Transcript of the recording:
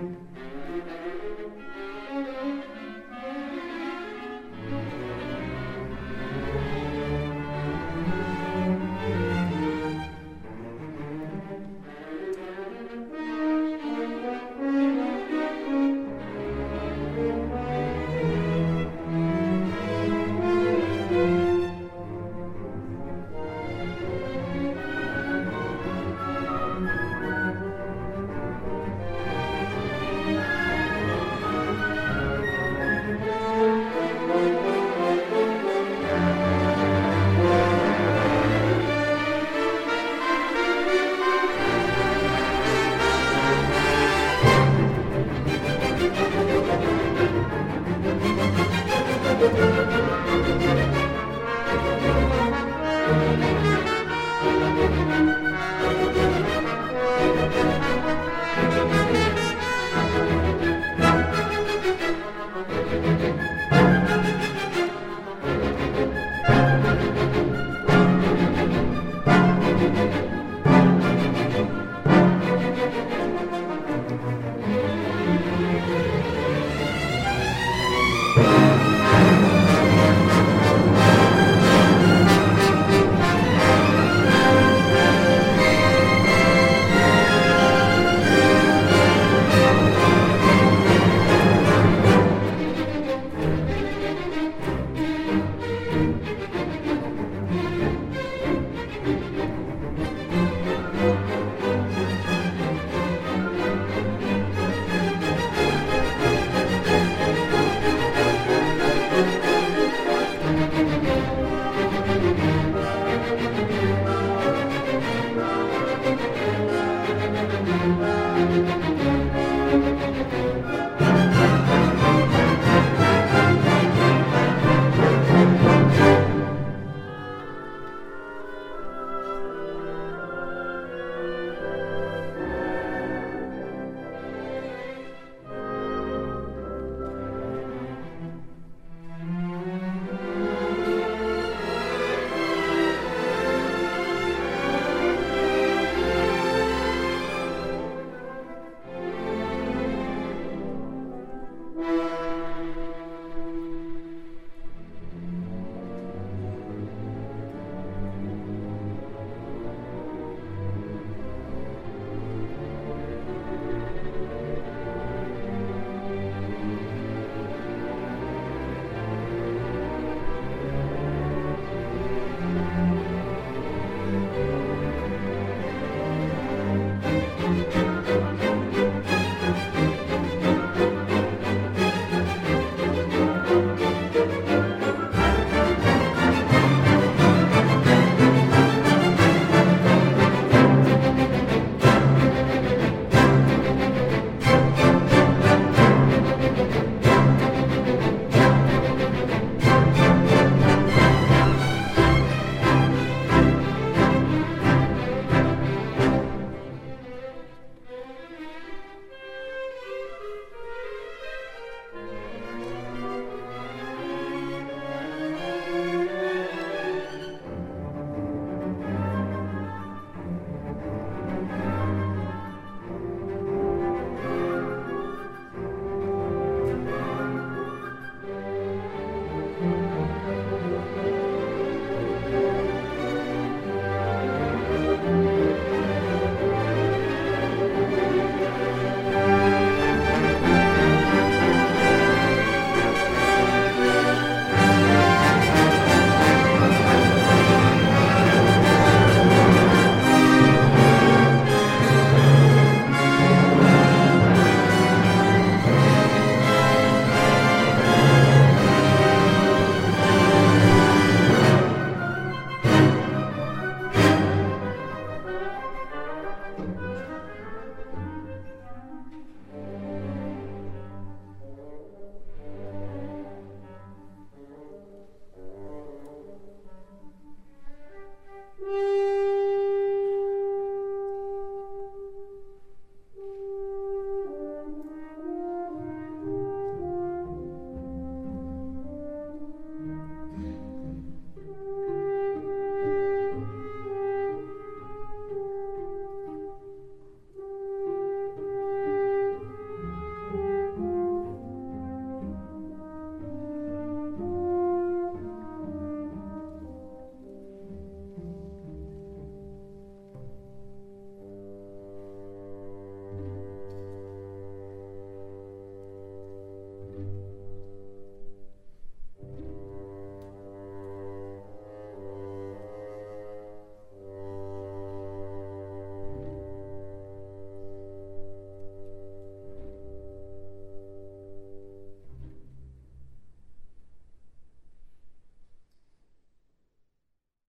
hand.